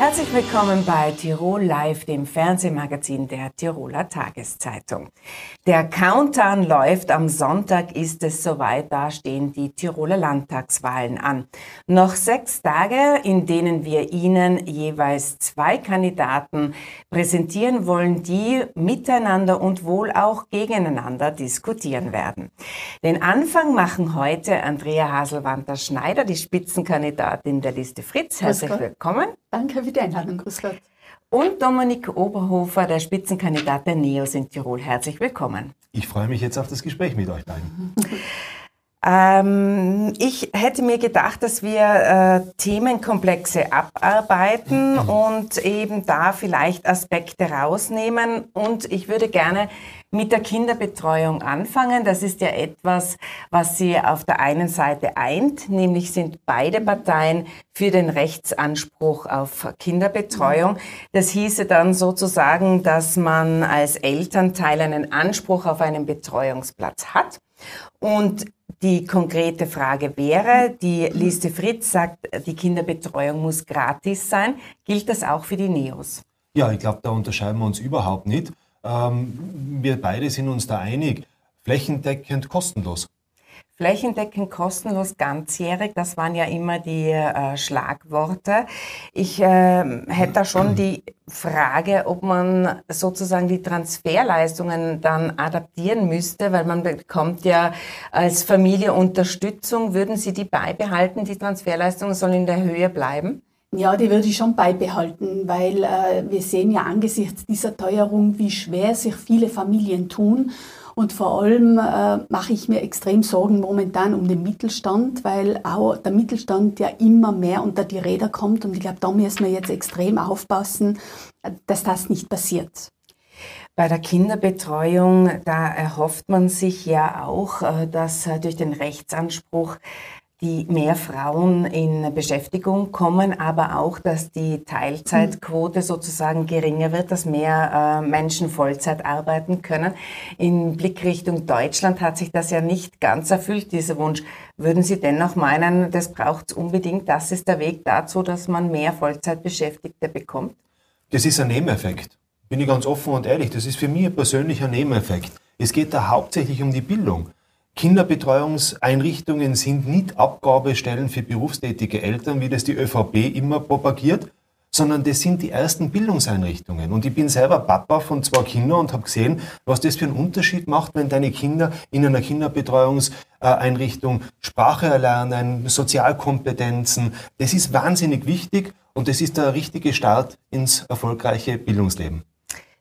Herzlich willkommen bei Tirol Live, dem Fernsehmagazin der Tiroler Tageszeitung. Der Countdown läuft. Am Sonntag ist es soweit. Da stehen die Tiroler Landtagswahlen an. Noch sechs Tage, in denen wir Ihnen jeweils zwei Kandidaten präsentieren wollen, die miteinander und wohl auch gegeneinander diskutieren werden. Den Anfang machen heute Andrea Haselwanter-Schneider, die Spitzenkandidatin der Liste Fritz. Herzlich willkommen. Danke für die Einladung. Grüß Gott. Und Dominik Oberhofer, der Spitzenkandidat der NEOS in Tirol. Herzlich willkommen. Ich freue mich jetzt auf das Gespräch mit euch beiden. Ähm, ich hätte mir gedacht, dass wir äh, Themenkomplexe abarbeiten mhm. und eben da vielleicht Aspekte rausnehmen. Und ich würde gerne mit der Kinderbetreuung anfangen. Das ist ja etwas, was sie auf der einen Seite eint, nämlich sind beide Parteien für den Rechtsanspruch auf Kinderbetreuung. Das hieße dann sozusagen, dass man als Elternteil einen Anspruch auf einen Betreuungsplatz hat. Und die konkrete Frage wäre, die Liste Fritz sagt, die Kinderbetreuung muss gratis sein. Gilt das auch für die Neos? Ja, ich glaube, da unterscheiden wir uns überhaupt nicht. Ähm, wir beide sind uns da einig, flächendeckend kostenlos. Flächendeckend kostenlos ganzjährig, das waren ja immer die äh, Schlagworte. Ich äh, hätte da schon die Frage, ob man sozusagen die Transferleistungen dann adaptieren müsste, weil man bekommt ja als Familie Unterstützung. Würden Sie die beibehalten? Die Transferleistungen sollen in der Höhe bleiben? Ja, die würde ich schon beibehalten, weil äh, wir sehen ja angesichts dieser Teuerung, wie schwer sich viele Familien tun. Und vor allem äh, mache ich mir extrem Sorgen momentan um den Mittelstand, weil auch der Mittelstand ja immer mehr unter die Räder kommt. Und ich glaube, da müssen wir jetzt extrem aufpassen, dass das nicht passiert. Bei der Kinderbetreuung, da erhofft man sich ja auch, äh, dass äh, durch den Rechtsanspruch die mehr Frauen in Beschäftigung kommen, aber auch, dass die Teilzeitquote sozusagen geringer wird, dass mehr äh, Menschen Vollzeit arbeiten können. In Blickrichtung Deutschland hat sich das ja nicht ganz erfüllt, dieser Wunsch. Würden Sie dennoch meinen, das braucht es unbedingt, das ist der Weg dazu, dass man mehr Vollzeitbeschäftigte bekommt? Das ist ein Nebeneffekt. Bin ich ganz offen und ehrlich, das ist für mich ein persönlicher Nebeneffekt. Es geht da hauptsächlich um die Bildung. Kinderbetreuungseinrichtungen sind nicht Abgabestellen für berufstätige Eltern, wie das die ÖVP immer propagiert, sondern das sind die ersten Bildungseinrichtungen. Und ich bin selber Papa von zwei Kindern und habe gesehen, was das für einen Unterschied macht, wenn deine Kinder in einer Kinderbetreuungseinrichtung Sprache erlernen, Sozialkompetenzen. Das ist wahnsinnig wichtig und das ist der richtige Start ins erfolgreiche Bildungsleben.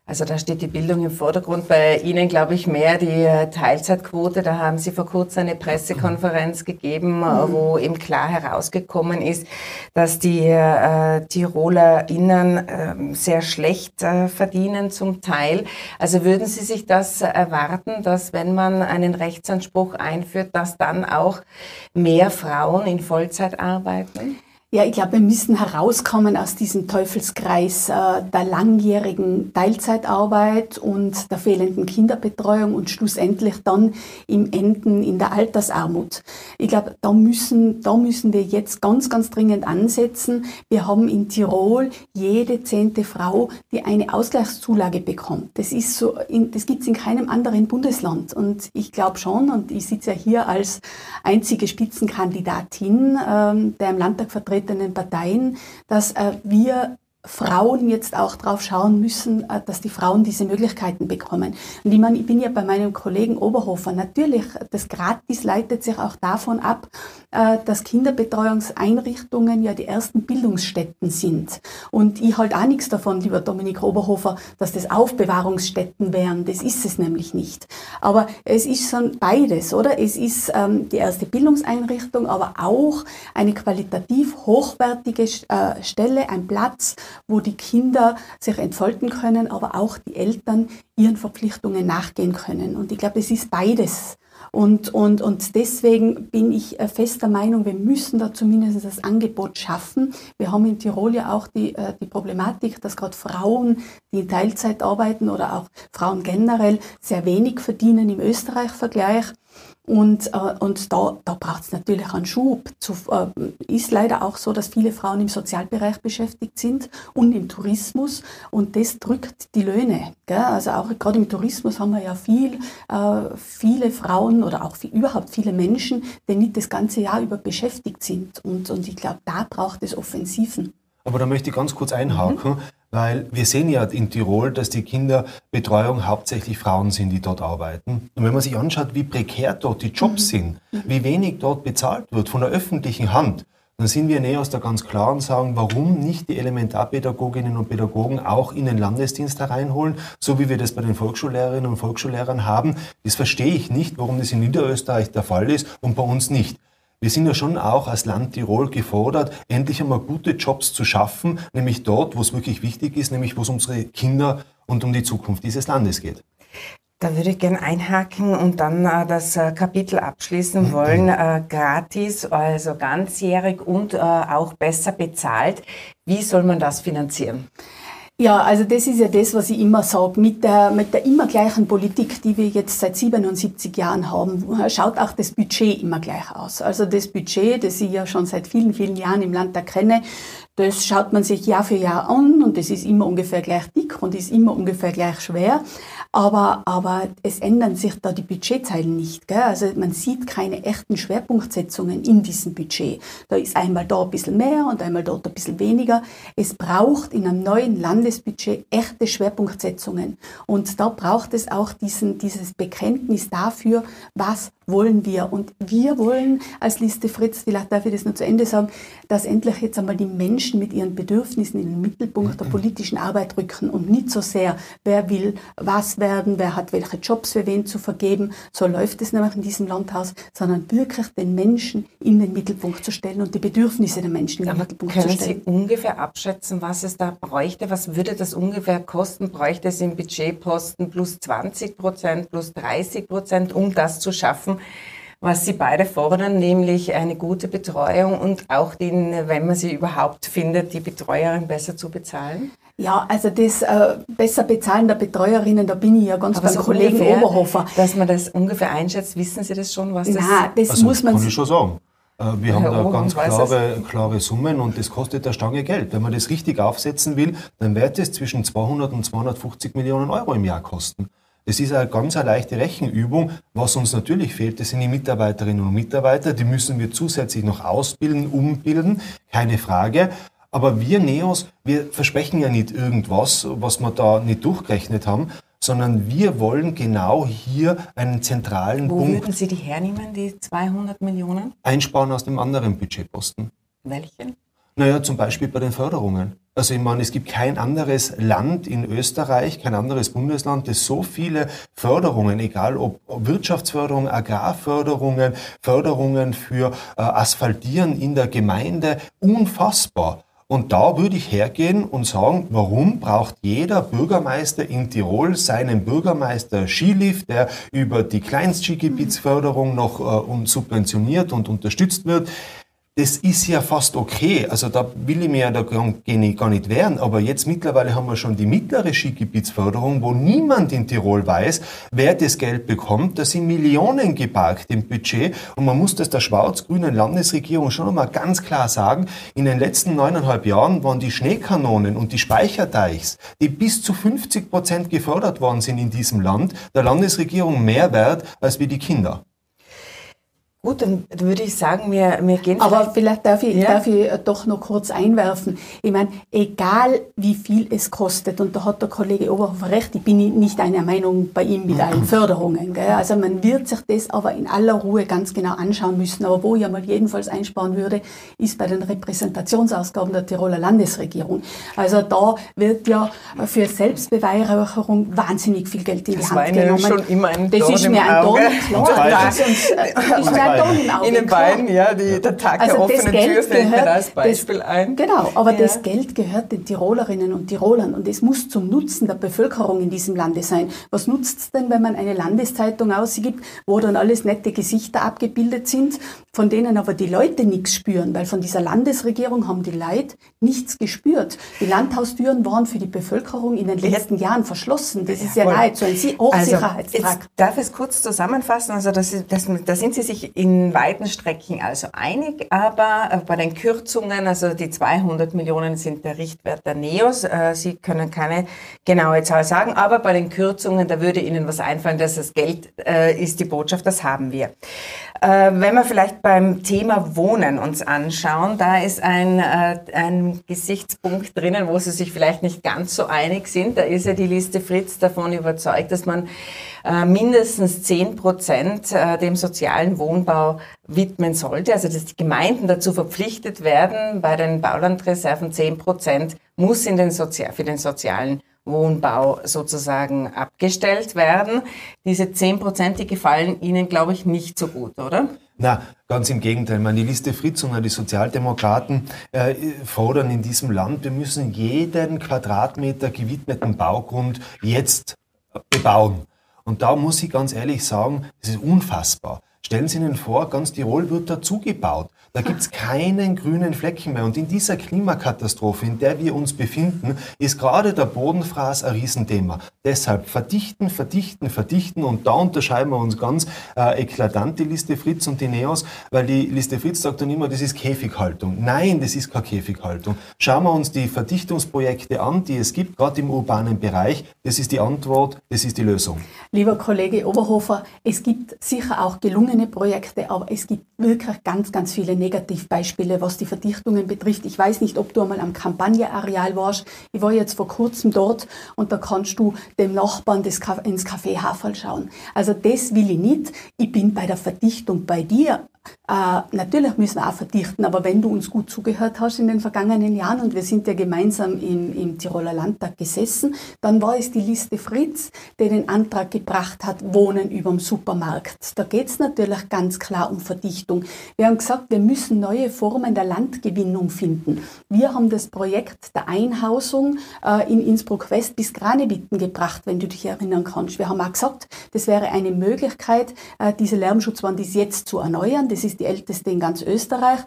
Also da steht die Bildung im Vordergrund. Bei Ihnen glaube ich mehr die äh, Teilzeitquote. Da haben Sie vor kurzem eine Pressekonferenz gegeben, äh, mhm. wo eben klar herausgekommen ist, dass die äh, TirolerInnen äh, sehr schlecht äh, verdienen zum Teil. Also würden Sie sich das erwarten, dass wenn man einen Rechtsanspruch einführt, dass dann auch mehr Frauen in Vollzeit arbeiten? Ja, ich glaube, wir müssen herauskommen aus diesem Teufelskreis äh, der langjährigen Teilzeitarbeit und der fehlenden Kinderbetreuung und schlussendlich dann im Enden in der Altersarmut. Ich glaube, da müssen, da müssen wir jetzt ganz, ganz dringend ansetzen. Wir haben in Tirol jede zehnte Frau, die eine Ausgleichszulage bekommt. Das ist so, in, das gibt's in keinem anderen Bundesland. Und ich glaube schon, und ich sitze ja hier als einzige Spitzenkandidatin, ähm, der im Landtag vertreten vertretenen Parteien, dass äh, wir Frauen jetzt auch drauf schauen müssen, äh, dass die Frauen diese Möglichkeiten bekommen. Und ich meine, ich bin ja bei meinem Kollegen Oberhofer. Natürlich, das Gratis leitet sich auch davon ab, äh, dass Kinderbetreuungseinrichtungen ja die ersten Bildungsstätten sind. Und ich halte auch nichts davon, lieber Dominik Oberhofer, dass das Aufbewahrungsstätten wären. Das ist es nämlich nicht. Aber es ist schon beides, oder? Es ist ähm, die erste Bildungseinrichtung, aber auch eine qualitativ hochwertige äh, Stelle, ein Platz, wo die Kinder sich entfalten können, aber auch die Eltern ihren Verpflichtungen nachgehen können. Und ich glaube, es ist beides. Und, und, und deswegen bin ich äh, fester Meinung, wir müssen da zumindest das Angebot schaffen. Wir haben in Tirol ja auch die, äh, die Problematik, dass gerade Frauen, die in Teilzeit arbeiten oder auch Frauen generell sehr wenig verdienen im Österreich-Vergleich. Und, äh, und da, da braucht es natürlich einen Schub. Zu, äh, ist leider auch so, dass viele Frauen im Sozialbereich beschäftigt sind und im Tourismus und das drückt die Löhne. Gell? Also auch gerade im Tourismus haben wir ja viel, äh, viele Frauen oder auch viel, überhaupt viele Menschen, die nicht das ganze Jahr über beschäftigt sind. Und, und ich glaube, da braucht es Offensiven. Aber da möchte ich ganz kurz einhaken, mhm. weil wir sehen ja in Tirol, dass die Kinderbetreuung hauptsächlich Frauen sind, die dort arbeiten. Und wenn man sich anschaut, wie prekär dort die Jobs mhm. sind, wie wenig dort bezahlt wird von der öffentlichen Hand, dann sind wir näher aus der ganz klar und sagen, warum nicht die Elementarpädagoginnen und Pädagogen auch in den Landesdienst hereinholen, so wie wir das bei den Volksschullehrerinnen und Volksschullehrern haben. Das verstehe ich nicht, warum das in Niederösterreich der Fall ist und bei uns nicht. Wir sind ja schon auch als Land Tirol gefordert, endlich einmal gute Jobs zu schaffen, nämlich dort, wo es wirklich wichtig ist, nämlich wo es um unsere Kinder und um die Zukunft dieses Landes geht. Da würde ich gerne einhaken und dann äh, das äh, Kapitel abschließen mhm. wollen. Äh, gratis, also ganzjährig und äh, auch besser bezahlt. Wie soll man das finanzieren? Ja, also das ist ja das, was ich immer sage. Mit der, mit der immer gleichen Politik, die wir jetzt seit 77 Jahren haben, schaut auch das Budget immer gleich aus. Also das Budget, das ich ja schon seit vielen, vielen Jahren im Land kenne, das schaut man sich Jahr für Jahr an und das ist immer ungefähr gleich dick und ist immer ungefähr gleich schwer. Aber, aber es ändern sich da die Budgetzeilen nicht. Gell? Also man sieht keine echten Schwerpunktsetzungen in diesem Budget. Da ist einmal da ein bisschen mehr und einmal dort ein bisschen weniger. Es braucht in einem neuen Landesbudget echte Schwerpunktsetzungen. Und da braucht es auch diesen, dieses Bekenntnis dafür, was wollen wir. Und wir wollen als Liste Fritz, vielleicht darf ich das nur zu Ende sagen, dass endlich jetzt einmal die Menschen mit ihren Bedürfnissen in den Mittelpunkt der politischen Arbeit rücken und nicht so sehr, wer will was werden, wer hat welche Jobs für wen zu vergeben. So läuft es nämlich in diesem Landhaus, sondern wirklich den Menschen in den Mittelpunkt zu stellen und die Bedürfnisse der Menschen in den Mittelpunkt zu stellen. Können Sie ungefähr abschätzen, was es da bräuchte? Was würde das ungefähr kosten? Bräuchte es im Budgetposten plus 20 Prozent, plus 30 Prozent, um das zu schaffen? Was Sie beide fordern, nämlich eine gute Betreuung und auch den, wenn man sie überhaupt findet, die Betreuerin besser zu bezahlen? Ja, also das äh, besser bezahlen der Betreuerinnen, da bin ich ja ganz Aber beim so Kollegen ungefähr, Oberhofer. Dass man das ungefähr einschätzt, wissen Sie das schon, was das Nein, das also, muss man... kann ich schon sagen. Äh, wir haben da ganz klare, klare Summen und das kostet eine Stange Geld. Wenn man das richtig aufsetzen will, dann wird es zwischen 200 und 250 Millionen Euro im Jahr kosten. Das ist eine ganz eine leichte Rechenübung. Was uns natürlich fehlt, das sind die Mitarbeiterinnen und Mitarbeiter. Die müssen wir zusätzlich noch ausbilden, umbilden, keine Frage. Aber wir Neos, wir versprechen ja nicht irgendwas, was wir da nicht durchgerechnet haben, sondern wir wollen genau hier einen zentralen Wo Punkt. Wo würden Sie die hernehmen, die 200 Millionen? Einsparen aus dem anderen Budgetposten. Welchen? Naja, zum Beispiel bei den Förderungen. Also ich meine, es gibt kein anderes Land in Österreich, kein anderes Bundesland, das so viele Förderungen, egal ob Wirtschaftsförderung, Agrarförderungen, Förderungen für äh, Asphaltieren in der Gemeinde, unfassbar. Und da würde ich hergehen und sagen, warum braucht jeder Bürgermeister in Tirol seinen Bürgermeister Skilift, der über die Kleinstskigebietsförderung noch äh, subventioniert und unterstützt wird? Das ist ja fast okay. Also da will ich mir ja da gar nicht wehren. Aber jetzt mittlerweile haben wir schon die mittlere Skigebietsförderung, wo niemand in Tirol weiß, wer das Geld bekommt. Da sind Millionen geparkt im Budget. Und man muss das der schwarz-grünen Landesregierung schon einmal ganz klar sagen. In den letzten neuneinhalb Jahren waren die Schneekanonen und die Speicherdeichs, die bis zu 50 Prozent gefördert worden sind in diesem Land, der Landesregierung mehr wert als wie die Kinder. Gut, dann würde ich sagen, wir, wir gehen. Aber vielleicht darf ich, ja? darf ich doch noch kurz einwerfen. Ich meine, egal wie viel es kostet, und da hat der Kollege Oberhofer recht, ich bin nicht einer Meinung bei ihm mit allen Förderungen. Gell? Also man wird sich das aber in aller Ruhe ganz genau anschauen müssen. Aber wo ich mal jedenfalls einsparen würde, ist bei den Repräsentationsausgaben der Tiroler Landesregierung. Also da wird ja für Selbstbeweihräucherung wahnsinnig viel Geld in die das Hand genommen. Schon immer ein das ist mir ein Dorn, klar. Auge. In den beiden, ja, die, der Tag also der offenen Tür fällt mir als Beispiel das, ein. Genau, aber ja. das Geld gehört den Tirolerinnen und Tirolern und es muss zum Nutzen der Bevölkerung in diesem Lande sein. Was nutzt es denn, wenn man eine Landeszeitung ausgibt, wo dann alles nette Gesichter abgebildet sind, von denen aber die Leute nichts spüren, weil von dieser Landesregierung haben die Leute nichts gespürt. Die Landhaustüren waren für die Bevölkerung in den letzten Jahren verschlossen. Das ist ja, ja nahezu ein Hochsicherheitstrakt. Also, darf es kurz zusammenfassen? Also das, das, da sind Sie sich in weiten Strecken also einig, aber äh, bei den Kürzungen, also die 200 Millionen sind der Richtwert der NEOS. Äh, Sie können keine genaue Zahl sagen, aber bei den Kürzungen, da würde Ihnen was einfallen, dass das Geld äh, ist die Botschaft, das haben wir. Äh, wenn wir vielleicht beim Thema Wohnen uns anschauen, da ist ein, äh, ein Gesichtspunkt drinnen, wo Sie sich vielleicht nicht ganz so einig sind. Da ist ja die Liste Fritz davon überzeugt, dass man äh, mindestens 10 Prozent dem sozialen Wohnbau widmen sollte. Also dass die Gemeinden dazu verpflichtet werden, bei den Baulandreserven 10 Prozent muss in den Sozi für den sozialen Wohnbau sozusagen abgestellt werden. Diese 10 Prozent, die gefallen Ihnen, glaube ich, nicht so gut, oder? Na, ganz im Gegenteil. Meine Liste Fritz und die Sozialdemokraten äh, fordern in diesem Land, wir müssen jeden Quadratmeter gewidmeten Baugrund jetzt bebauen. Und da muss ich ganz ehrlich sagen, das ist unfassbar. Stellen Sie Ihnen vor, ganz Tirol wird dazugebaut. Da gibt's keinen grünen Flecken mehr. Und in dieser Klimakatastrophe, in der wir uns befinden, ist gerade der Bodenfraß ein Riesenthema. Deshalb verdichten, verdichten, verdichten. Und da unterscheiden wir uns ganz äh, eklatant die Liste Fritz und die Neos, weil die Liste Fritz sagt dann immer, das ist Käfighaltung. Nein, das ist keine Käfighaltung. Schauen wir uns die Verdichtungsprojekte an, die es gibt, gerade im urbanen Bereich. Das ist die Antwort, das ist die Lösung. Lieber Kollege Oberhofer, es gibt sicher auch gelungene Projekte, aber es gibt wirklich ganz, ganz viele Negativbeispiele, was die Verdichtungen betrifft. Ich weiß nicht, ob du einmal am Kampagneareal warst. Ich war jetzt vor kurzem dort und da kannst du dem Nachbarn des, ins Café Haferl schauen. Also das will ich nicht. Ich bin bei der Verdichtung bei dir. Äh, natürlich müssen wir auch verdichten, aber wenn du uns gut zugehört hast in den vergangenen Jahren und wir sind ja gemeinsam im, im Tiroler Landtag gesessen, dann war es die Liste Fritz, der den Antrag gebracht hat, Wohnen überm Supermarkt. Da geht es natürlich ganz klar um Verdichtung. Wir haben gesagt, wir müssen neue Formen der Landgewinnung finden. Wir haben das Projekt der Einhausung äh, in Innsbruck-West bis Granebitten gebracht, wenn du dich erinnern kannst. Wir haben auch gesagt, das wäre eine Möglichkeit, äh, diese Lärmschutzwand ist jetzt zu erneuern. Das ist die älteste in ganz Österreich.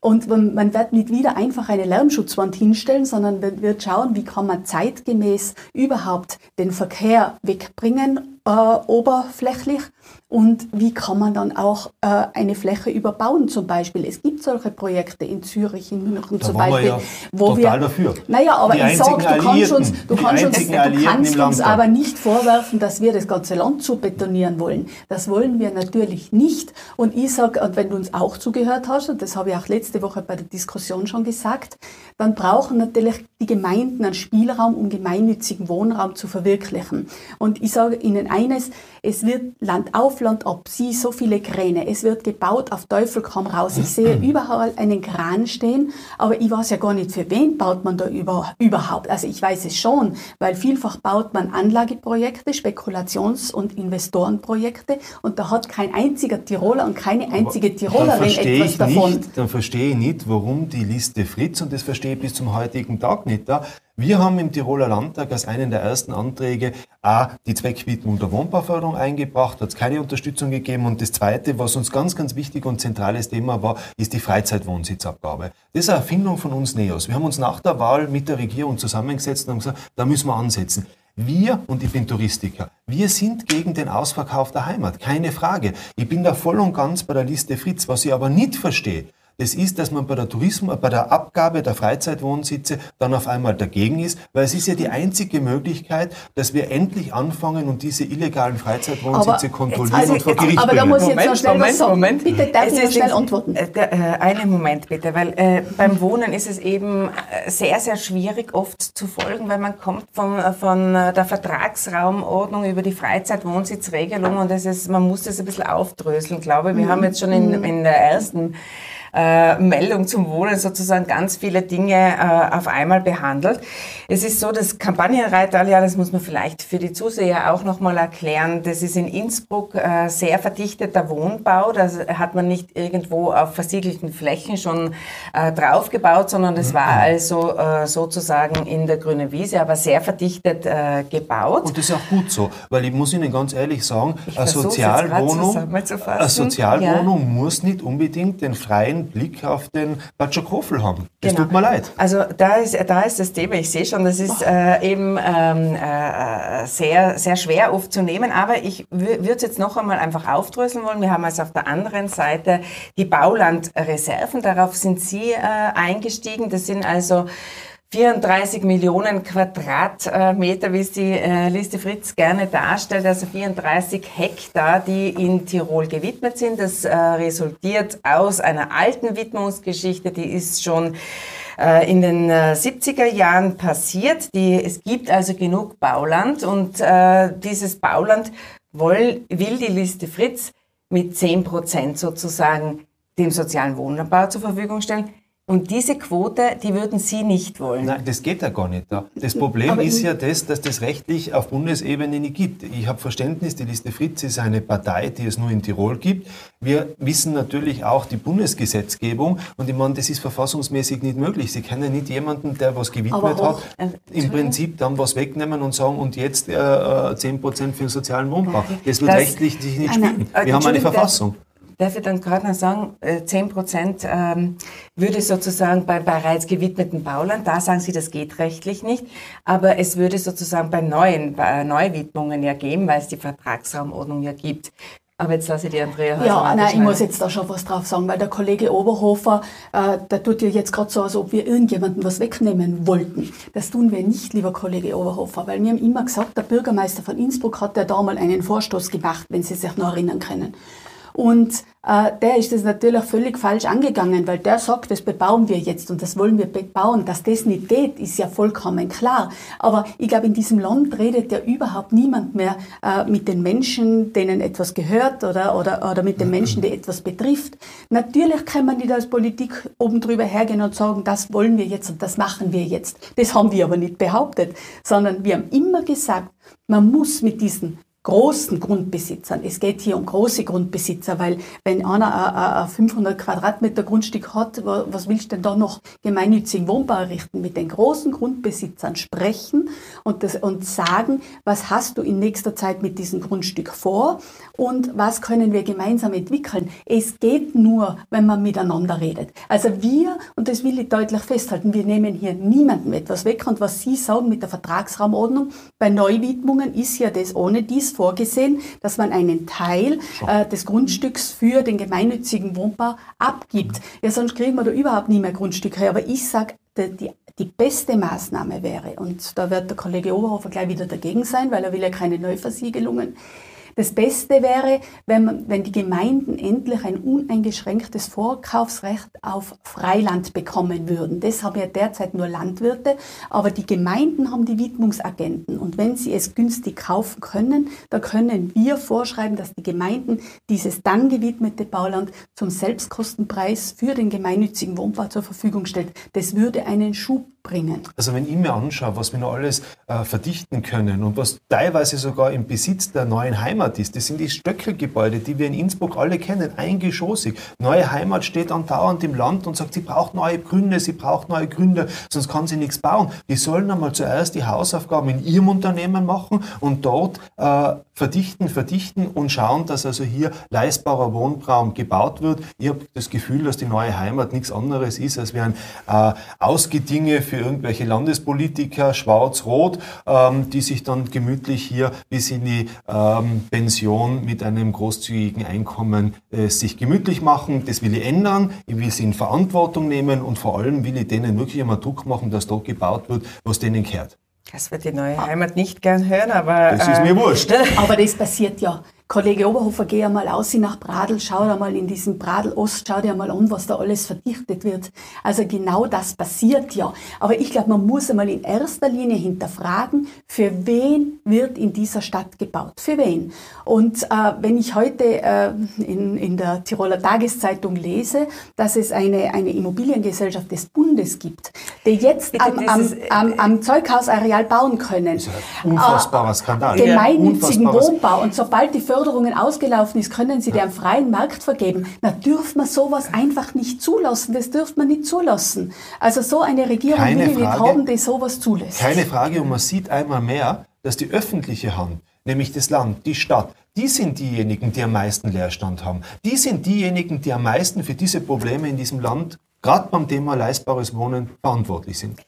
Und man wird nicht wieder einfach eine Lärmschutzwand hinstellen, sondern man wird schauen, wie kann man zeitgemäß überhaupt den Verkehr wegbringen, äh, oberflächlich und wie kann man dann auch äh, eine Fläche überbauen zum Beispiel. Es gibt solche Projekte in Zürich, in München da zum Beispiel. Wir ja wo total wir, dafür. Naja, aber die ich sage, du kannst uns, du kannst uns, du kannst uns aber nicht vorwerfen, dass wir das ganze Land zu betonieren wollen. Das wollen wir natürlich nicht. Und ich sage, und wenn du uns auch zugehört hast, und das habe ich auch letzte Woche bei der Diskussion schon gesagt, dann brauchen natürlich die Gemeinden einen Spielraum, um gemeinnützigen Wohnraum zu verwirklichen. Und ich sage Ihnen eines, es wird Land auf, Land ab, sie so viele Kräne, es wird gebaut auf Teufel komm raus. Ich sehe überall einen Kran stehen, aber ich weiß ja gar nicht, für wen baut man da über, überhaupt. Also ich weiß es schon, weil vielfach baut man Anlageprojekte, Spekulations- und Investorenprojekte und da hat kein einziger Tiroler und keine einzige Tirolerin etwas davon. Nicht, dann verstehe ich nicht, warum die Liste Fritz, und das verstehe ich bis zum heutigen Tag nicht, da wir haben im Tiroler Landtag als einen der ersten Anträge A, die Zweckwidmung der Wohnbauförderung eingebracht, hat es keine Unterstützung gegeben. Und das Zweite, was uns ganz, ganz wichtig und zentrales Thema war, ist die Freizeitwohnsitzabgabe. Das ist eine Erfindung von uns NEOS. Wir haben uns nach der Wahl mit der Regierung zusammengesetzt und haben gesagt, da müssen wir ansetzen. Wir, und ich bin Touristiker, wir sind gegen den Ausverkauf der Heimat, keine Frage. Ich bin da voll und ganz bei der Liste Fritz. Was ich aber nicht verstehe, das ist, dass man bei der Tourismus, bei der Abgabe der Freizeitwohnsitze dann auf einmal dagegen ist, weil es ist ja die einzige Möglichkeit, dass wir endlich anfangen und diese illegalen Freizeitwohnsitze aber kontrollieren also, und vor Gericht Aber da muss ich jetzt noch schnell Moment, was sagen. Moment. Bitte darf ich noch schnell antworten. Äh, äh, einen Moment bitte, weil äh, beim Wohnen ist es eben äh, sehr, sehr schwierig oft zu folgen, weil man kommt von, äh, von der Vertragsraumordnung über die Freizeitwohnsitzregelung und das ist, man muss das ein bisschen aufdröseln, glaube ich. Wir mhm. haben jetzt schon in, in der ersten äh, Meldung zum Wohnen sozusagen ganz viele Dinge äh, auf einmal behandelt. Es ist so, das Kampagnenreiterallial, das muss man vielleicht für die Zuseher auch nochmal erklären, das ist in Innsbruck äh, sehr verdichteter Wohnbau. Da hat man nicht irgendwo auf versiegelten Flächen schon äh, draufgebaut, sondern das war mhm. also äh, sozusagen in der grünen Wiese, aber sehr verdichtet gebaut. Und das ist auch gut so, weil ich muss Ihnen ganz ehrlich sagen, eine Sozialwohnung, eine Sozialwohnung ja. muss nicht unbedingt den freien Blick auf den Batschakofel haben. Das genau. tut mir leid. Also da ist, da ist das Thema, ich sehe schon, das ist äh, eben ähm, äh, sehr, sehr schwer oft zu nehmen, aber ich würde es jetzt noch einmal einfach aufdröseln wollen. Wir haben also auf der anderen Seite die Baulandreserven, darauf sind Sie äh, eingestiegen. Das sind also 34 Millionen Quadratmeter, wie es die äh, Liste Fritz gerne darstellt, also 34 Hektar, die in Tirol gewidmet sind. Das äh, resultiert aus einer alten Widmungsgeschichte, die ist schon äh, in den 70er Jahren passiert. Die, es gibt also genug Bauland und dieses Bauland will, will die Liste Fritz mit 10 Prozent sozusagen dem sozialen Wohnbau zur Verfügung stellen. Und diese Quote, die würden Sie nicht wollen. Nein, das geht ja gar nicht. Da. Das Problem Aber ist ja das, dass das rechtlich auf Bundesebene nicht gibt. Ich habe Verständnis, die Liste Fritz ist eine Partei, die es nur in Tirol gibt. Wir wissen natürlich auch die Bundesgesetzgebung und ich meine, das ist verfassungsmäßig nicht möglich. Sie können nicht jemanden, der was gewidmet hat, äh, im Prinzip dann was wegnehmen und sagen, und jetzt äh, 10% äh, für den sozialen Wohnbau. Das wird das, rechtlich nicht spielen. Wir haben eine Verfassung darf ich dann gerade noch sagen, 10 äh, Prozent ähm, würde sozusagen bei bereits gewidmeten Bauland, da sagen Sie, das geht rechtlich nicht, aber es würde sozusagen bei neuen, bei Neuwidmungen ja geben, weil es die Vertragsraumordnung ja gibt. Aber jetzt lasse ich die Andrea Ja, nein, ich muss jetzt da schon was drauf sagen, weil der Kollege Oberhofer, äh, der tut ja jetzt gerade so, als ob wir irgendjemandem was wegnehmen wollten. Das tun wir nicht, lieber Kollege Oberhofer, weil wir haben immer gesagt, der Bürgermeister von Innsbruck hat ja da mal einen Vorstoß gemacht, wenn Sie sich noch erinnern können. Und äh, der ist das natürlich völlig falsch angegangen, weil der sagt, das bebauen wir jetzt und das wollen wir bebauen. Dass das nicht geht, ist ja vollkommen klar. Aber ich glaube, in diesem Land redet ja überhaupt niemand mehr äh, mit den Menschen, denen etwas gehört oder, oder, oder mit den Menschen, die etwas betrifft. Natürlich kann man nicht als Politik oben drüber hergehen und sagen, das wollen wir jetzt und das machen wir jetzt. Das haben wir aber nicht behauptet, sondern wir haben immer gesagt, man muss mit diesen großen Grundbesitzern. Es geht hier um große Grundbesitzer, weil wenn einer ein 500 Quadratmeter Grundstück hat, was willst du denn da noch gemeinnützigen Wohnbau errichten? Mit den großen Grundbesitzern sprechen und, das, und sagen, was hast du in nächster Zeit mit diesem Grundstück vor und was können wir gemeinsam entwickeln? Es geht nur, wenn man miteinander redet. Also wir, und das will ich deutlich festhalten, wir nehmen hier niemandem etwas weg und was Sie sagen mit der Vertragsraumordnung, bei Neuwidmungen ist ja das ohne dies vorgesehen, dass man einen Teil äh, des Grundstücks für den gemeinnützigen Wohnbau abgibt. Ja, sonst kriegen wir da überhaupt nie mehr Grundstücke. Aber ich sage, die, die beste Maßnahme wäre, und da wird der Kollege Oberhofer gleich wieder dagegen sein, weil er will ja keine Neuversiegelungen, das Beste wäre, wenn, wenn die Gemeinden endlich ein uneingeschränktes Vorkaufsrecht auf Freiland bekommen würden. Das haben ja derzeit nur Landwirte, aber die Gemeinden haben die Widmungsagenten. Und wenn sie es günstig kaufen können, dann können wir vorschreiben, dass die Gemeinden dieses dann gewidmete Bauland zum Selbstkostenpreis für den gemeinnützigen Wohnbau zur Verfügung stellt. Das würde einen Schub bringen. Also wenn ich mir anschaue, was wir noch alles äh, verdichten können und was teilweise sogar im Besitz der neuen Heimat ist, das sind die Stöckelgebäude, die wir in Innsbruck alle kennen, eingeschossig. Neue Heimat steht andauernd im Land und sagt, sie braucht neue Gründe, sie braucht neue Gründe, sonst kann sie nichts bauen. Die sollen einmal zuerst die Hausaufgaben in ihrem Unternehmen machen und dort äh, verdichten, verdichten und schauen, dass also hier leistbarer Wohnraum gebaut wird. Ich habe das Gefühl, dass die neue Heimat nichts anderes ist, als wie ein äh, Ausgedinge für irgendwelche Landespolitiker, schwarz-rot, ähm, die sich dann gemütlich hier bis in die ähm, Pension mit einem großzügigen Einkommen äh, sich gemütlich machen. Das will ich ändern. Ich will sie in Verantwortung nehmen und vor allem will ich denen wirklich einmal Druck machen, dass dort gebaut wird, was denen gehört. Das wird die neue Heimat nicht gern hören, aber. Das ist mir äh, wurscht. Aber das passiert ja Kollege Oberhofer, geh einmal aus nach Bradl, schau einmal in diesem Bradl Ost, schau dir einmal an, was da alles verdichtet wird. Also genau das passiert ja. Aber ich glaube, man muss einmal in erster Linie hinterfragen, für wen wird in dieser Stadt gebaut? Für wen? Und äh, wenn ich heute äh, in, in der Tiroler Tageszeitung lese, dass es eine, eine Immobiliengesellschaft des Bundes gibt, die jetzt am, am, am, am Zeughausareal bauen können. Das ist ein unfassbarer Skandal. Gemeinnützigen Wohnbau. Und sobald die Förderungen ausgelaufen ist, können sie ja. am freien Markt vergeben. Na, dürfen wir sowas einfach nicht zulassen. Das dürft man nicht zulassen. Also so eine Regierung Keine will nicht haben, die sowas zulässt. Keine Frage. Und man sieht einmal mehr, dass die öffentliche Hand, nämlich das Land, die Stadt, die sind diejenigen, die am meisten Leerstand haben. Die sind diejenigen, die am meisten für diese Probleme in diesem Land, gerade beim Thema leistbares Wohnen, verantwortlich sind.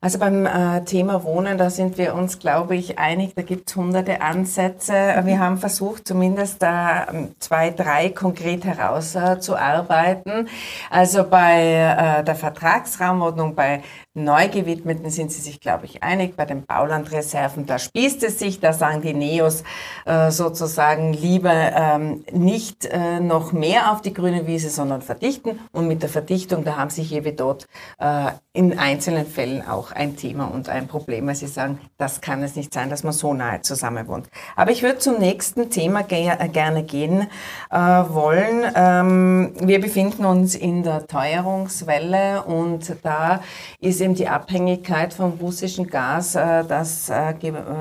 Also beim äh, Thema Wohnen, da sind wir uns, glaube ich, einig. Da gibt es hunderte Ansätze. Wir haben versucht, zumindest äh, zwei, drei konkret herauszuarbeiten. Also bei äh, der Vertragsraumordnung, bei Neugewidmeten sind sie sich, glaube ich, einig. Bei den Baulandreserven, da spießt es sich. Da sagen die Neos äh, sozusagen lieber ähm, nicht äh, noch mehr auf die grüne Wiese, sondern verdichten. Und mit der Verdichtung, da haben sich wie dort äh, in einzelnen Fällen auch ein Thema und ein Problem, weil sie sagen, das kann es nicht sein, dass man so nahe zusammen wohnt. Aber ich würde zum nächsten Thema ge äh, gerne gehen äh, wollen. Ähm, wir befinden uns in der Teuerungswelle und da ist eben die Abhängigkeit vom russischen Gas äh, das, äh,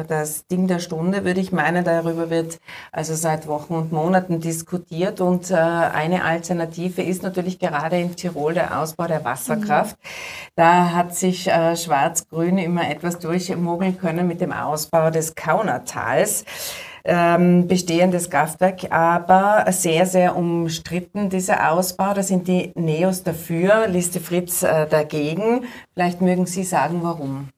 das Ding der Stunde, würde ich meinen. Darüber wird also seit Wochen und Monaten diskutiert und äh, eine Alternative ist natürlich gerade in Tirol der Ausbau der Wasserkraft. Mhm. Da hat sich äh, Schwarz-Grün immer etwas durchmogeln können mit dem Ausbau des Kaunertals. Ähm, bestehendes Kraftwerk, aber sehr, sehr umstritten, dieser Ausbau. Da sind die Neos dafür, Liste Fritz äh, dagegen. Vielleicht mögen Sie sagen, warum.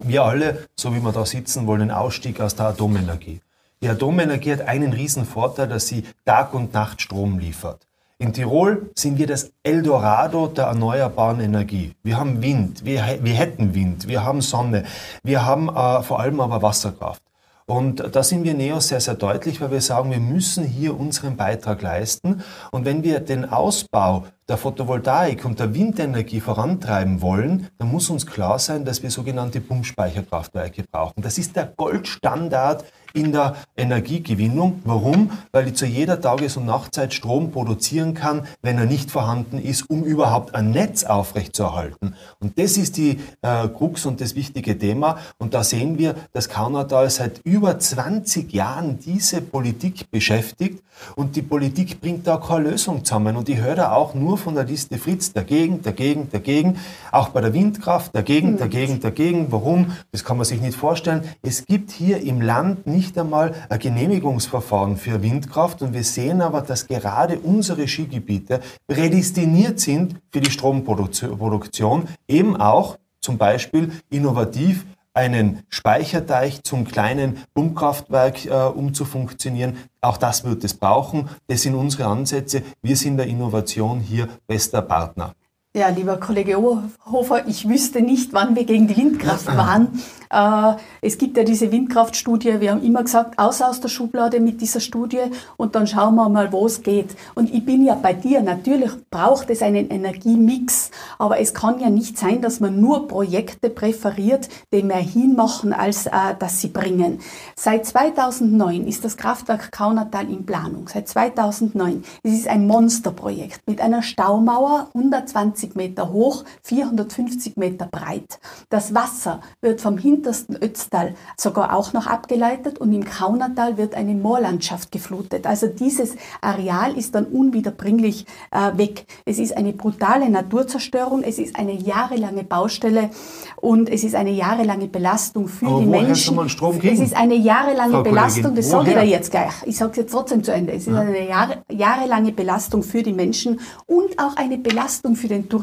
Wir alle, so wie wir da sitzen, wollen einen Ausstieg aus der Atomenergie. Die Atomenergie hat einen riesen Vorteil, dass sie Tag und Nacht Strom liefert. In Tirol sind wir das Eldorado der erneuerbaren Energie. Wir haben Wind, wir, wir hätten Wind, wir haben Sonne, wir haben äh, vor allem aber Wasserkraft. Und da sind wir Neos sehr, sehr deutlich, weil wir sagen, wir müssen hier unseren Beitrag leisten. Und wenn wir den Ausbau der Photovoltaik und der Windenergie vorantreiben wollen, dann muss uns klar sein, dass wir sogenannte Pumpspeicherkraftwerke brauchen. Das ist der Goldstandard in der Energiegewinnung. Warum? Weil ich zu jeder Tages- und Nachtzeit Strom produzieren kann, wenn er nicht vorhanden ist, um überhaupt ein Netz aufrechtzuerhalten. Und das ist die äh, Krux und das wichtige Thema. Und da sehen wir, dass Kanada seit über 20 Jahren diese Politik beschäftigt und die Politik bringt da keine Lösung zusammen. Und ich höre da auch nur von der Liste Fritz dagegen, dagegen, dagegen. Auch bei der Windkraft dagegen, hm. dagegen, dagegen. Warum? Das kann man sich nicht vorstellen. Es gibt hier im Land nicht nicht einmal ein Genehmigungsverfahren für Windkraft und wir sehen aber, dass gerade unsere Skigebiete prädestiniert sind für die Stromproduktion, eben auch zum Beispiel innovativ einen Speicherteich zum kleinen Pumpkraftwerk äh, umzufunktionieren. Auch das wird es brauchen. Das sind unsere Ansätze. Wir sind der Innovation hier bester Partner. Ja, lieber Kollege Oberhofer, ich wüsste nicht, wann wir gegen die Windkraft waren. Äh, es gibt ja diese Windkraftstudie. Wir haben immer gesagt, aus aus der Schublade mit dieser Studie und dann schauen wir mal, wo es geht. Und ich bin ja bei dir. Natürlich braucht es einen Energiemix, aber es kann ja nicht sein, dass man nur Projekte präferiert, die mehr hinmachen, als äh, dass sie bringen. Seit 2009 ist das Kraftwerk Kaunertal in Planung. Seit 2009. Es ist ein Monsterprojekt mit einer Staumauer, 120 Meter hoch, 450 Meter breit. Das Wasser wird vom Hin hintersten Ötztal sogar auch noch abgeleitet und im Kaunertal wird eine Moorlandschaft geflutet. Also dieses Areal ist dann unwiederbringlich äh, weg. Es ist eine brutale Naturzerstörung, es ist eine jahrelange Baustelle und es ist eine jahrelange Belastung für Aber die Menschen. Es ist eine jahrelange Frau Belastung, das sage ich da jetzt gleich. Ich sage es jetzt trotzdem zu Ende. Es ist ja. eine Jahre, jahrelange Belastung für die Menschen und auch eine Belastung für den Tourismus,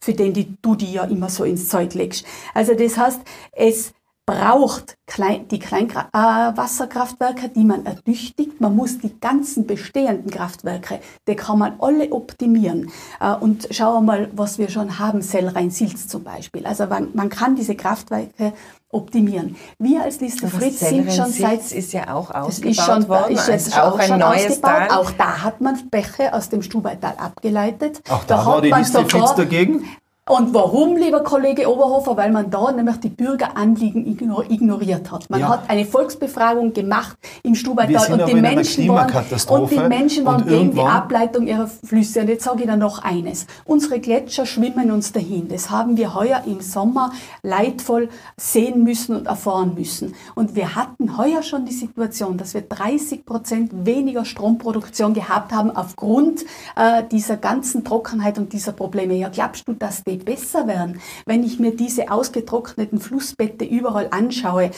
für den die, du die ja immer so ins Zeug legst. Also das heißt, es braucht die Kleinwasserkraftwerke, die man ertüchtigt. Man muss die ganzen bestehenden Kraftwerke, die kann man alle optimieren. Äh, und schauen wir mal, was wir schon haben, Sellrhein-Silz zum Beispiel. Also man, kann diese Kraftwerke optimieren. Wir als Liste Fritz sind schon seit ist ja auch das ist schon, worden, ist jetzt auch, auch ein schon neues ausgebaut. Tal. Auch da hat man Bäche aus dem Stubaital abgeleitet. Auch da, hat war die man Liste Fritz dagegen. Und warum, lieber Kollege Oberhofer? Weil man da nämlich die Bürgeranliegen igno- ignoriert hat. Man Ja. hat eine Volksbefragung gemacht im Stubaital und die Menschen waren, und die Menschen waren und gegen die Ableitung ihrer Flüsse. Und jetzt sage ich Ihnen noch eines. Unsere Gletscher schwimmen uns dahin. Das haben wir heuer im Sommer leidvoll sehen müssen und erfahren müssen. Und wir hatten heuer schon die Situation, dass wir 30 Prozent weniger Stromproduktion gehabt haben aufgrund äh, dieser ganzen Trockenheit und dieser Probleme. Ja, glaubst du, dass die besser werden, wenn ich mir diese ausgetrockneten Flussbette überall anschaue, äh,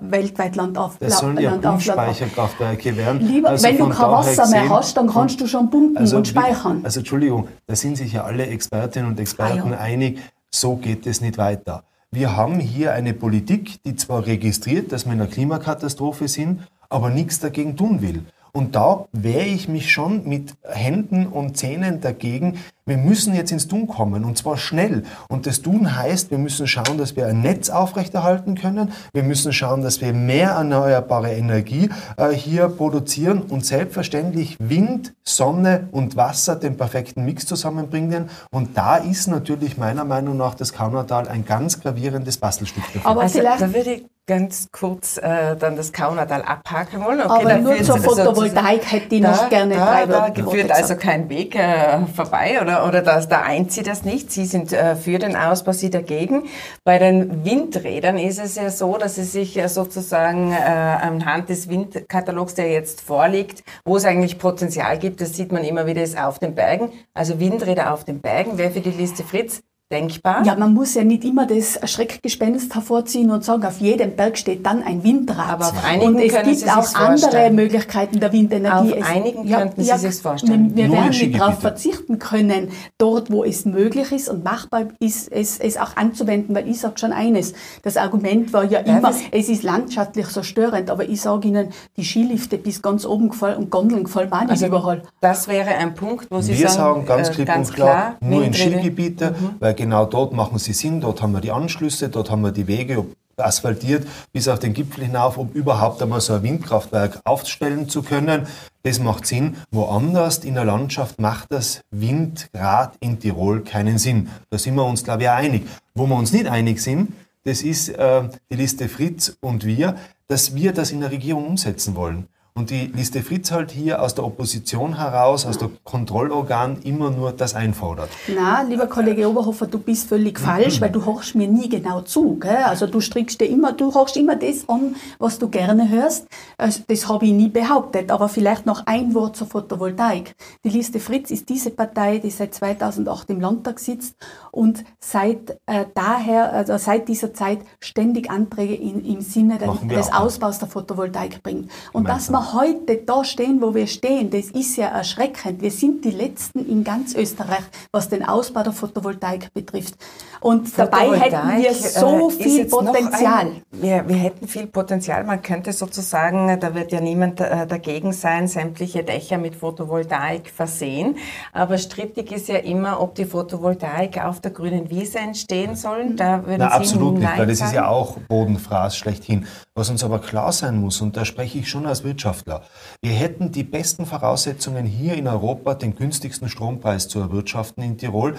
weltweit landauf, Das sollen ja. Pumpspeicherkraftwerke werden. Lieber, Also wenn du kein Wasser mehr hast, dann kannst du schon pumpen und wie- speichern. Also Entschuldigung, da sind sich ja alle Expertinnen und Experten Ah, ja. einig, so geht es nicht weiter. Wir haben hier eine Politik, die zwar registriert, dass wir in einer Klimakatastrophe sind, aber nichts dagegen tun will. Und da wehre ich mich schon mit Händen und Zähnen dagegen. Wir müssen jetzt ins Tun kommen und zwar schnell. Und das Tun heißt, wir müssen schauen, dass wir ein Netz aufrechterhalten können. Wir müssen schauen, dass wir mehr erneuerbare Energie äh, hier produzieren und selbstverständlich Wind, Sonne und Wasser den perfekten Mix zusammenbringen. Und da ist natürlich meiner Meinung nach das Kaunertal ein ganz gravierendes Bastelstück dafür. Aber Also vielleicht da würde ich ganz kurz äh, dann das Kaunertal abhaken wollen. Okay, Aber nur zur Photovoltaik hätte ich noch gerne da, drei Da Worte führt gesagt. also kein Weg äh, vorbei oder, oder das, da eint sie das nicht. Sie sind äh, für den Ausbau, Sie dagegen. Bei den Windrädern ist es ja so, dass es sich ja sozusagen äh, anhand des Windkatalogs, der jetzt vorliegt, wo es eigentlich Potenzial gibt, das sieht man immer wieder, ist auf den Bergen. Also Windräder auf den Bergen wäre für die Liste Fritz denkbar. Ja, man muss ja nicht immer das Schreckgespenst hervorziehen und sagen, auf jedem Berg steht dann ein Windrad. Aber auf einigen und es können gibt Sie auch andere vorstellen. Möglichkeiten der Windenergie. Auf Es- einigen könnten Sie sich's Wir, vorstellen. wir Nur in werden nicht darauf verzichten können, dort, wo es möglich ist und machbar ist, es, es auch anzuwenden, weil ich sage schon eines, das Argument war ja immer, es- es ist landschaftlich so störend, aber ich sage Ihnen, die Skilifte bis ganz oben gefallen und Gondeln gefallen mir auch nicht Also überall. Das wäre ein Punkt, wo Sie Wir sagen, sagen ganz äh, klipp ganz und klar, nur in Windräder. Skigebiete, weil genau dort machen sie Sinn, dort haben wir die Anschlüsse, dort haben wir die Wege, asphaltiert bis auf den Gipfel hinauf, um überhaupt einmal so ein Windkraftwerk aufstellen zu können. Das macht Sinn. Woanders in der Landschaft macht das Windrad in Tirol keinen Sinn. Da sind wir uns, glaube ich, einig. Wo wir uns nicht einig sind, das ist äh, die Liste Fritz und wir, dass wir das in der Regierung umsetzen wollen. Und die Liste Fritz halt hier aus der Opposition heraus, aus der Kontrollorgan immer nur das einfordert. Na, lieber Kollege Oberhofer, du bist völlig falsch, weil du horchst mir nie genau zu. Gell? Also du strickst dir immer, du horchst immer das an, was du gerne hörst. Also, das habe ich nie behauptet. Aber vielleicht noch ein Wort zur Photovoltaik. Die Liste Fritz ist diese Partei, die seit 2008 im Landtag sitzt und seit äh, daher, also seit dieser Zeit ständig Anträge in, im Sinne wir des. Ausbaus der Photovoltaik bringt. Und Gemeinsam. Wir heute da stehen, wo wir stehen, das ist ja erschreckend. Wir sind die Letzten in ganz Österreich, was den Ausbau der Photovoltaik betrifft. Und dabei hätten wir so äh, ist viel Potenzial. Ein, wir, wir hätten viel Potenzial. Man könnte sozusagen, da wird ja niemand äh, dagegen sein, sämtliche Dächer mit Photovoltaik versehen. Aber strittig ist ja immer, ob die Photovoltaik auf der grünen Wiese entstehen sollen. Da würden Na, Sie absolut nicht, weil das ist ja auch Bodenfraß schlechthin. Was uns aber klar sein muss, und da spreche ich schon als Wirtschaftler, wir hätten die besten Voraussetzungen hier in Europa, den günstigsten Strompreis zu erwirtschaften in Tirol,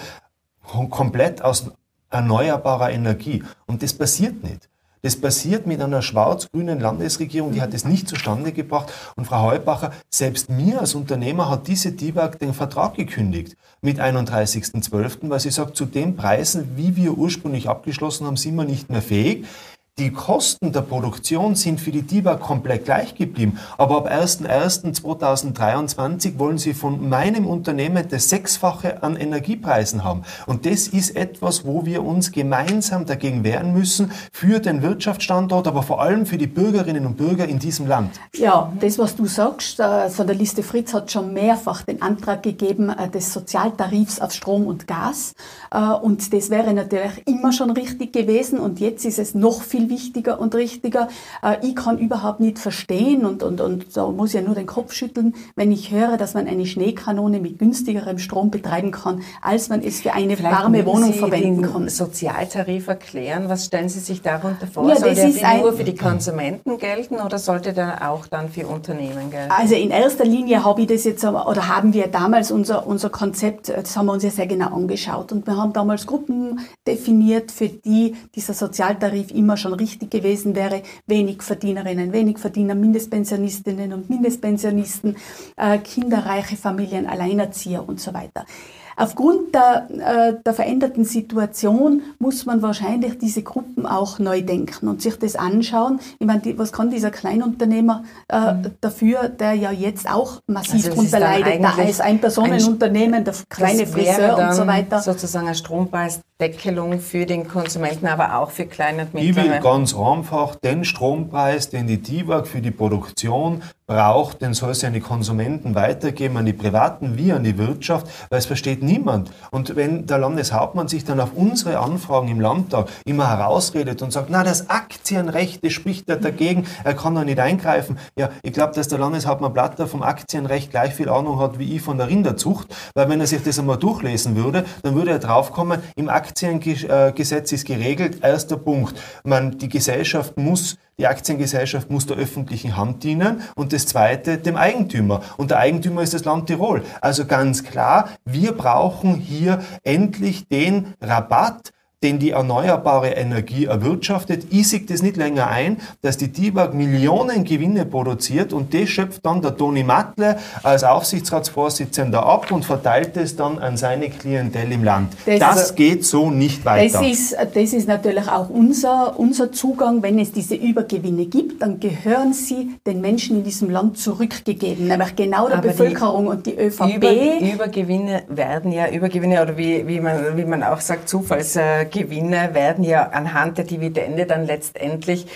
kom- komplett aus erneuerbarer Energie. Und das passiert nicht. Das passiert mit einer schwarz-grünen Landesregierung, die hat es nicht zustande gebracht. Und Frau Heubacher, selbst mir als Unternehmer hat diese TIBAG den Vertrag gekündigt mit 31.12., weil sie sagt, zu den Preisen, wie wir ursprünglich abgeschlossen haben, sind wir nicht mehr fähig. Die Kosten der Produktion sind für die TIBA komplett gleich geblieben. Aber ab 01.01.2023 wollen sie von meinem Unternehmen das Sechsfache an Energiepreisen haben. Und das ist etwas, wo wir uns gemeinsam dagegen wehren müssen, für den Wirtschaftsstandort, aber vor allem für die Bürgerinnen und Bürger in diesem Land. Ja, das, was du sagst, äh, von der Liste Fritz hat schon mehrfach den Antrag gegeben äh, des Sozialtarifs auf Strom und Gas. Äh, Und das wäre natürlich immer schon richtig gewesen. Und jetzt ist es noch viel viel wichtiger und richtiger. Äh, ich kann überhaupt nicht verstehen und, und, und da muss ja nur den Kopf schütteln, wenn ich höre, dass man eine Schneekanone mit günstigerem Strom betreiben kann, als man es für eine Vielleicht warme Wohnung Sie verwenden kann. Sozialtarif erklären, was stellen Sie sich darunter vor? Ja, Soll der nur für die Konsumenten gelten oder sollte der auch dann für Unternehmen gelten? Also in erster Linie habe ich das jetzt, oder haben wir damals unser, unser Konzept, das haben wir uns ja sehr genau angeschaut und wir haben damals Gruppen definiert, für die dieser Sozialtarif immer schon richtig gewesen wäre. Wenig Verdienerinnen, wenig Verdiener, Mindestpensionistinnen und Mindestpensionisten, äh, kinderreiche Familien, Alleinerzieher und so weiter. Aufgrund der, äh, der veränderten Situation muss man wahrscheinlich diese Gruppen auch neu denken und sich das anschauen. Ich meine, die, was kann dieser Kleinunternehmer äh, mhm. dafür, der ja jetzt auch massiv also darunter leidet, da ist ein Personenunternehmen, der kleine Friseur und so weiter. Sozusagen eine Strompreisdeckelung für den Konsumenten, aber auch für kleine und mittlere. Ich will ganz einfach den Strompreis, den die DIWAG für die Produktion braucht, den soll sie an die Konsumenten weitergeben, an die Privaten wie an die Wirtschaft, weil es versteht niemand. Und wenn der Landeshauptmann sich dann auf unsere Anfragen im Landtag immer herausredet und sagt, na, das Aktienrecht, das spricht er dagegen, er kann da nicht eingreifen. Ja, ich glaube, dass der Landeshauptmann Blatter vom Aktienrecht gleich viel Ahnung hat wie ich von der Rinderzucht, weil wenn er sich das einmal durchlesen würde, dann würde er draufkommen, im Aktiengesetz ist geregelt, erster Punkt, man, die Gesellschaft muss die Aktiengesellschaft muss der öffentlichen Hand dienen und das zweite dem Eigentümer. Und der Eigentümer ist das Land Tirol. Also ganz klar, wir brauchen hier endlich den Rabatt, den die erneuerbare Energie erwirtschaftet. Ich sehe das nicht länger ein, dass die DIBAG Millionen Gewinne produziert und das schöpft dann der Toni Matle als Aufsichtsratsvorsitzender ab und verteilt es dann an seine Klientel im Land. Das, das geht so nicht weiter. Das ist, das ist natürlich auch unser, unser Zugang. Wenn es diese Übergewinne gibt, dann gehören sie den Menschen in diesem Land zurückgegeben, nämlich genau der Aber Bevölkerung und die ÖVP. Über, Übergewinne werden ja, Übergewinne oder wie, wie, man, wie man auch sagt, Zufalls Gewinne werden ja anhand der Dividende dann letztendlich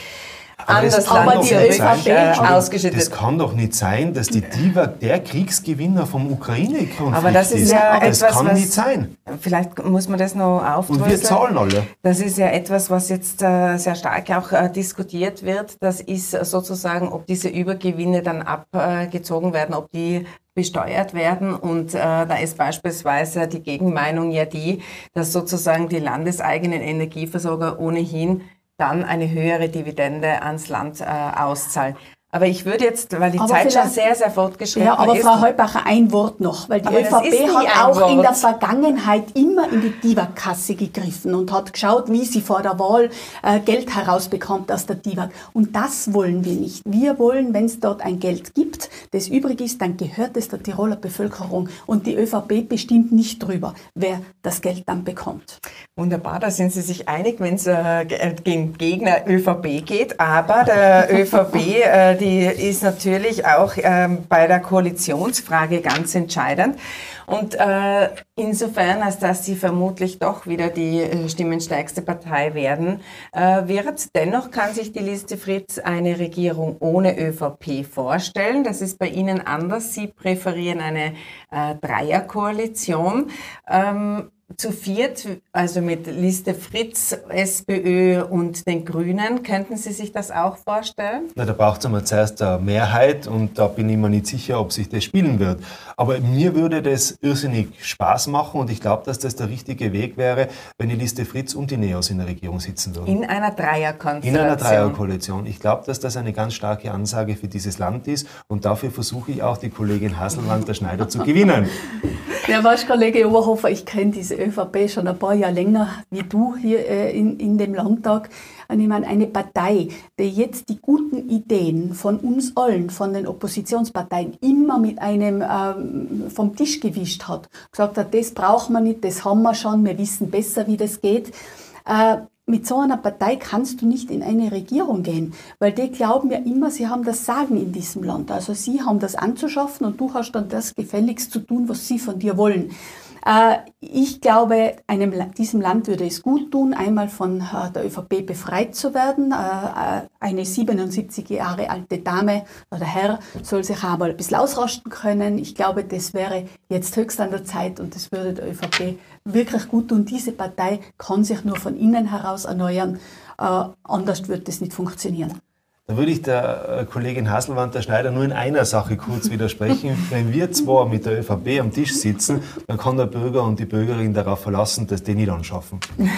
aber an das Land die ÖVP äh, ausgeschüttet. Das kann doch nicht sein, dass die Diva der Kriegsgewinner vom Ukraine-Konflikt Aber das ist ja das etwas, kann was, nicht sein. Vielleicht muss man das noch aufdröseln. Und wir zahlen alle. Das ist ja etwas, was jetzt äh, sehr stark auch äh, diskutiert wird. Das ist sozusagen, ob diese Übergewinne dann abgezogen werden, ob die besteuert werden. Und äh, da ist beispielsweise die Gegenmeinung ja die, dass sozusagen die landeseigenen Energieversorger ohnehin dann eine höhere Dividende ans Land äh, auszahlen. Aber ich würde jetzt, weil die aber Zeit schon sehr, sehr fortgeschritten ist. Ja, aber ist, Frau Heubacher, ein Wort noch, weil die ÖVP hat auch Wort. in der Vergangenheit immer in die DIVAG-Kasse gegriffen und hat geschaut, wie sie vor der Wahl äh, Geld herausbekommt aus der DIVAG. Und das wollen wir nicht. Wir wollen, wenn es dort ein Geld gibt, das übrig ist, dann gehört es der Tiroler Bevölkerung. Und die ÖVP bestimmt nicht drüber, wer das Geld dann bekommt. Wunderbar, da sind Sie sich einig, wenn es äh, gegen Gegner ÖVP geht. Aber der ÖVP, äh, die die ist natürlich auch ähm, bei der Koalitionsfrage ganz entscheidend. Und äh, insofern, als dass sie vermutlich doch wieder die äh, stimmenstärkste Partei werden äh, wird. Dennoch kann sich die Liste Fritz eine Regierung ohne ÖVP vorstellen. Das ist bei Ihnen anders. Sie präferieren eine äh, Dreierkoalition. Ähm, zu viert, also mit Liste Fritz, SPÖ und den Grünen. Könnten Sie sich das auch vorstellen? Na, da braucht es einmal zuerst eine Mehrheit und da bin ich mir nicht sicher, ob sich das spielen wird. Aber mir würde das irrsinnig Spaß machen und ich glaube, dass das der richtige Weg wäre, wenn die Liste Fritz und die Neos in der Regierung sitzen würden. In einer Dreierkonstellation. In einer Dreierkoalition. Ich glaube, dass das eine ganz starke Ansage für dieses Land ist und dafür versuche ich auch die Kollegin Haselwand der Schneider zu gewinnen. Ja, weißt Kollege Oberhofer, ich kenne diese ÖVP schon ein paar Jahre länger wie du hier äh, in, in dem Landtag. Und ich meine, eine Partei, die jetzt die guten Ideen von uns allen, von den Oppositionsparteien, immer mit einem ähm, vom Tisch gewischt hat, gesagt hat, das braucht man nicht, das haben wir schon, wir wissen besser, wie das geht. Äh, mit so einer Partei kannst du nicht in eine Regierung gehen, weil die glauben ja immer, sie haben das Sagen in diesem Land. Also sie haben das anzuschaffen und du hast dann das gefälligst zu tun, was sie von dir wollen. Äh, ich glaube, einem, diesem Land würde es gut tun, einmal von äh, der ÖVP befreit zu werden. Äh, eine 77 Jahre alte Dame oder Herr soll sich einmal ein bisschen ausrasten können. Ich glaube, das wäre jetzt höchst an der Zeit und das würde der ÖVP wirklich gut tun. Diese Partei kann sich nur von innen heraus erneuern anders wird das nicht funktionieren. Da würde ich der äh, Kollegin Haselwand, der Schneider, nur in einer Sache kurz widersprechen. Wenn wir zwei mit der ÖVP am Tisch sitzen, dann kann der Bürger und die Bürgerin darauf verlassen, dass die nicht anschaffen.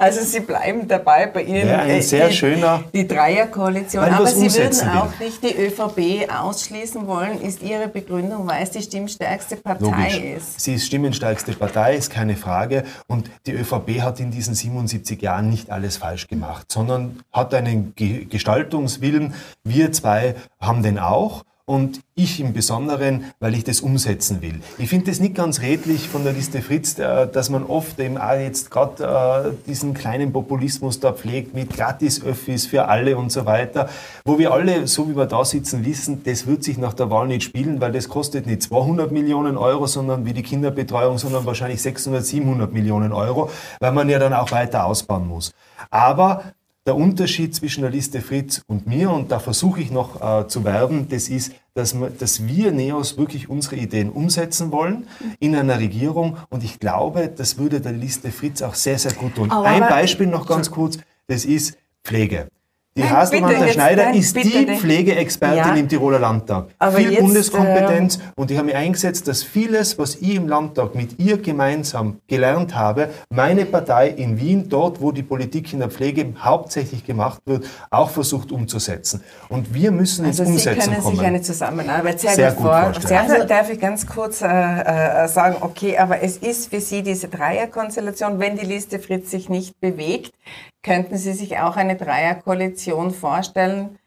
also Sie bleiben dabei bei Ihnen. Ja, ein äh, sehr die, schöner. Die Dreierkoalition. Aber Sie würden auch nicht die ÖVP ausschließen wollen, ist Ihre Begründung, weil es die stimmstärkste Partei Logisch. ist. Sie ist stimmstärkste Partei, ist keine Frage. Und die ÖVP hat in diesen 77 Jahren nicht alles falsch gemacht, sondern hat einen Gestalt Gestaltungswillen. Wir zwei haben den auch und ich im Besonderen, weil ich das umsetzen will. Ich finde das nicht ganz redlich von der Liste Fritz, äh, dass man oft eben auch jetzt gerade äh, diesen kleinen Populismus da pflegt mit Gratis-Öffis für alle und so weiter, wo wir alle, so wie wir da sitzen, wissen, das wird sich nach der Wahl nicht spielen, weil das kostet nicht 200 Millionen Euro, sondern wie die Kinderbetreuung, sondern wahrscheinlich 600, 700 Millionen Euro, weil man ja dann auch weiter ausbauen muss. Aber der Unterschied zwischen der Liste Fritz und mir, und da versuche ich noch äh, zu werben, das ist, dass, wir, dass wir NEOS wirklich unsere Ideen umsetzen wollen in einer Regierung. Und ich glaube, das würde der Liste Fritz auch sehr, sehr gut tun. Aber Ein Beispiel noch ganz kurz, das ist Pflege. Die nein, Haselmann Schneider nein, ist die nicht. Pflegeexpertin ja. im Tiroler Landtag. Aber Viel jetzt, Bundeskompetenz äh, und ich habe mich eingesetzt, dass vieles, was ich im Landtag mit ihr gemeinsam gelernt habe, meine Partei in Wien, dort wo die Politik in der Pflege hauptsächlich gemacht wird, auch versucht umzusetzen. Und wir müssen also ins Umsetzen Sie können kommen. sich eine Zusammenarbeit sehr, sehr gut, gut vorstellen. Also darf ich ganz kurz äh, äh, sagen, okay, aber es ist für Sie diese Dreierkonstellation, wenn die Liste Fritz sich nicht bewegt, Könnten Sie sich auch eine Dreierkoalition vorstellen?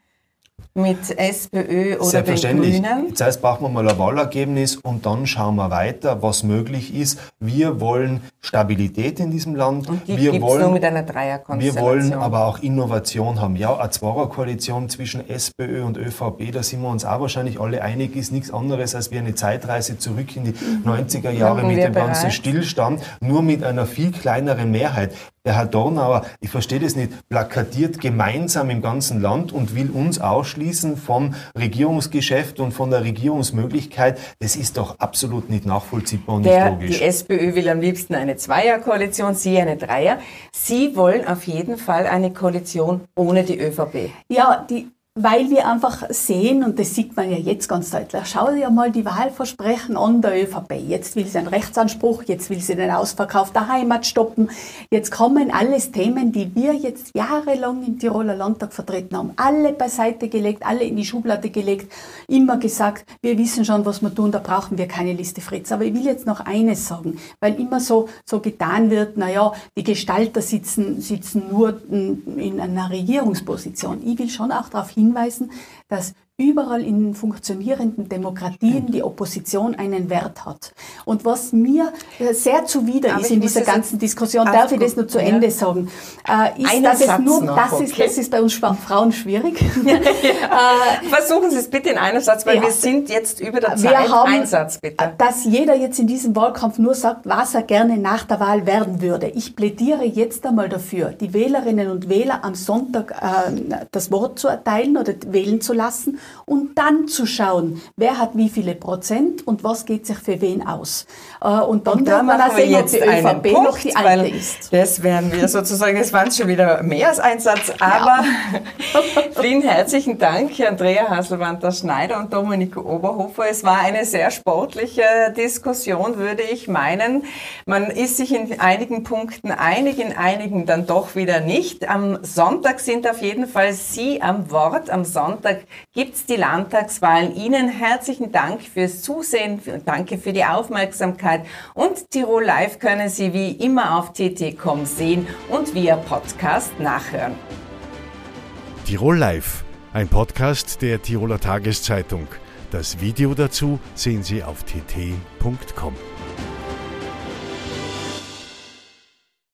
mit SPÖ oder den Grünen? Zuerst brauchen wir mal ein Wahlergebnis und dann schauen wir weiter, was möglich ist. Wir wollen Stabilität in diesem Land. Und die wir wollen, nur mit einer Dreierkonstellation. Wir wollen aber auch Innovation haben. Ja, eine Zweierkoalition zwischen SPÖ und övp, da sind wir uns auch wahrscheinlich alle einig, ist nichts anderes als wie eine Zeitreise zurück in die 90er Jahre mit dem ganzen Stillstand, nur mit einer viel kleineren Mehrheit. Der Herr Dornauer, ich verstehe das nicht, plakatiert gemeinsam im ganzen Land und will uns ausschließen vom Regierungsgeschäft und von der Regierungsmöglichkeit. Das ist doch absolut nicht nachvollziehbar und der, nicht logisch. Die SPÖ will am liebsten eine Zweierkoalition, Sie eine Dreier. Sie wollen auf jeden Fall eine Koalition ohne die ÖVP. Ja, die weil wir einfach sehen, und das sieht man ja jetzt ganz deutlich, schau dir mal die Wahlversprechen an der ÖVP. Jetzt will sie einen Rechtsanspruch, jetzt will sie den Ausverkauf der Heimat stoppen. Jetzt kommen alles Themen, die wir jetzt jahrelang im Tiroler Landtag vertreten haben. Alle beiseite gelegt, alle in die Schublade gelegt, immer gesagt, wir wissen schon, was wir tun, da brauchen wir keine Liste Fritz. Aber ich will jetzt noch eines sagen, weil immer so, so getan wird, naja, die Gestalter sitzen, sitzen nur in einer Regierungsposition. Ich will schon auch darauf hinweisen, dass überall in funktionierenden Demokratien die Opposition einen Wert hat. Und was mir äh, sehr zuwider aber ist in dieser ganzen Diskussion, darf ich das nur zu Ende sagen, äh, ist, dass Satz es nur, noch, das, okay. ist, das ist bei uns Frauen schwierig. ja. äh, Versuchen Sie es bitte in einem Satz, weil ja. wir sind jetzt über der Zeit. Wir haben, Ein Satz bitte. Dass jeder jetzt in diesem Wahlkampf nur sagt, was er gerne nach der Wahl werden würde. Ich plädiere jetzt einmal dafür, die Wählerinnen und Wähler am Sonntag äh, das Wort zu erteilen oder wählen zu lassen und dann zu schauen, wer hat wie viele Prozent und was geht sich für wen aus. Äh, und dann wird man auch sehen, ob die ÖVP Punkt, noch die alte ist. Das werden wir sozusagen, das waren schon wieder mehr als ein Satz, aber ja. vielen herzlichen Dank, Andrea Hasselwander Schneider und Dominique Oberhofer. Es war eine sehr sportliche Diskussion, würde ich meinen. Man ist sich in einigen Punkten einig, in einigen dann doch wieder nicht. Am Sonntag sind auf jeden Fall Sie am Wort. Am Sonntag gibt es die Landtagswahlen. Ihnen herzlichen Dank fürs Zusehen, danke für die Aufmerksamkeit und Tirol Live können Sie wie immer auf tt.com sehen und via Podcast nachhören. Tirol Live, ein Podcast der Tiroler Tageszeitung. Das Video dazu sehen Sie auf tt.com.